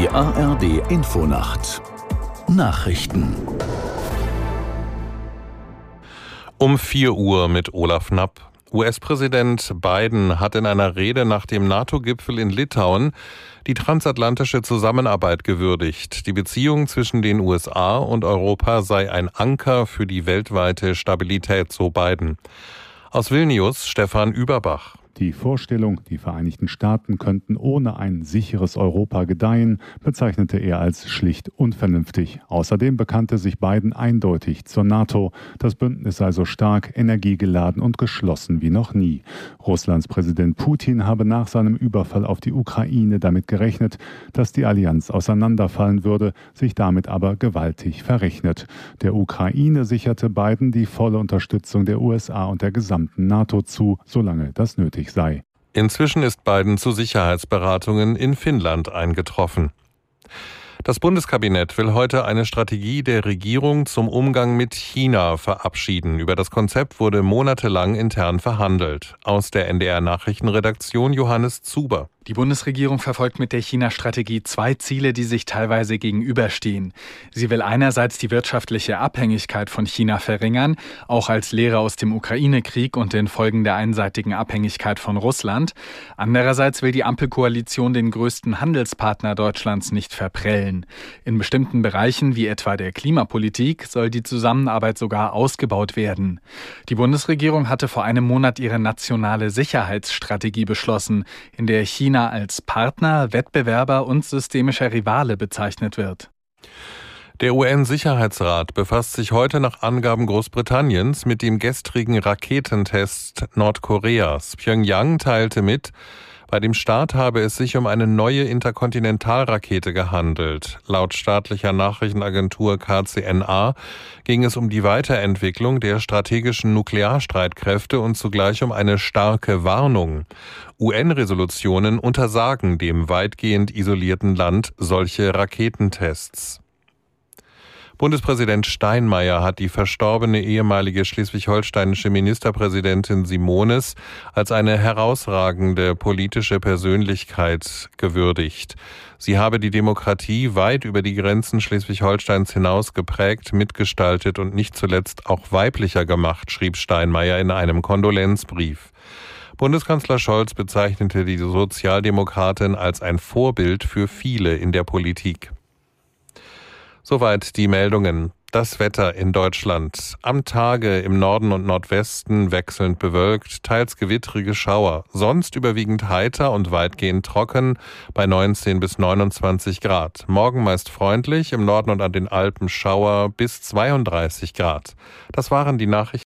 Die ARD Infonacht Nachrichten Um 4 Uhr mit Olaf Knapp. US-Präsident Biden hat in einer Rede nach dem NATO-Gipfel in Litauen die transatlantische Zusammenarbeit gewürdigt. Die Beziehung zwischen den USA und Europa sei ein Anker für die weltweite Stabilität, so Biden. Aus Vilnius Stefan Überbach. Die Vorstellung, die Vereinigten Staaten könnten ohne ein sicheres Europa gedeihen, bezeichnete er als schlicht unvernünftig. Außerdem bekannte sich Biden eindeutig zur NATO. Das Bündnis sei so stark, energiegeladen und geschlossen wie noch nie. Russlands Präsident Putin habe nach seinem Überfall auf die Ukraine damit gerechnet, dass die Allianz auseinanderfallen würde, sich damit aber gewaltig verrechnet. Der Ukraine sicherte Biden die volle Unterstützung der USA und der gesamten NATO zu, solange das nötig sei. Inzwischen ist Biden zu Sicherheitsberatungen in Finnland eingetroffen. Das Bundeskabinett will heute eine Strategie der Regierung zum Umgang mit China verabschieden. Über das Konzept wurde monatelang intern verhandelt. Aus der NDR Nachrichtenredaktion Johannes Zuber. Die Bundesregierung verfolgt mit der China-Strategie zwei Ziele, die sich teilweise gegenüberstehen. Sie will einerseits die wirtschaftliche Abhängigkeit von China verringern, auch als Lehre aus dem Ukraine-Krieg und den Folgen der einseitigen Abhängigkeit von Russland. Andererseits will die Ampelkoalition den größten Handelspartner Deutschlands nicht verprellen. In bestimmten Bereichen, wie etwa der Klimapolitik, soll die Zusammenarbeit sogar ausgebaut werden. Die Bundesregierung hatte vor einem Monat ihre nationale Sicherheitsstrategie beschlossen, in der China China als Partner, Wettbewerber und systemischer Rivale bezeichnet wird. Der UN-Sicherheitsrat befasst sich heute nach Angaben Großbritanniens mit dem gestrigen Raketentest Nordkoreas. Pyongyang teilte mit, bei dem Start habe es sich um eine neue Interkontinentalrakete gehandelt. Laut staatlicher Nachrichtenagentur KCNA ging es um die Weiterentwicklung der strategischen Nuklearstreitkräfte und zugleich um eine starke Warnung. UN-Resolutionen untersagen dem weitgehend isolierten Land solche Raketentests. Bundespräsident Steinmeier hat die verstorbene ehemalige schleswig-holsteinische Ministerpräsidentin Simones als eine herausragende politische Persönlichkeit gewürdigt. Sie habe die Demokratie weit über die Grenzen Schleswig-Holsteins hinaus geprägt, mitgestaltet und nicht zuletzt auch weiblicher gemacht, schrieb Steinmeier in einem Kondolenzbrief. Bundeskanzler Scholz bezeichnete die Sozialdemokratin als ein Vorbild für viele in der Politik. Soweit die Meldungen. Das Wetter in Deutschland. Am Tage im Norden und Nordwesten wechselnd bewölkt, teils gewittrige Schauer, sonst überwiegend heiter und weitgehend trocken bei 19 bis 29 Grad. Morgen meist freundlich, im Norden und an den Alpen Schauer bis 32 Grad. Das waren die Nachrichten.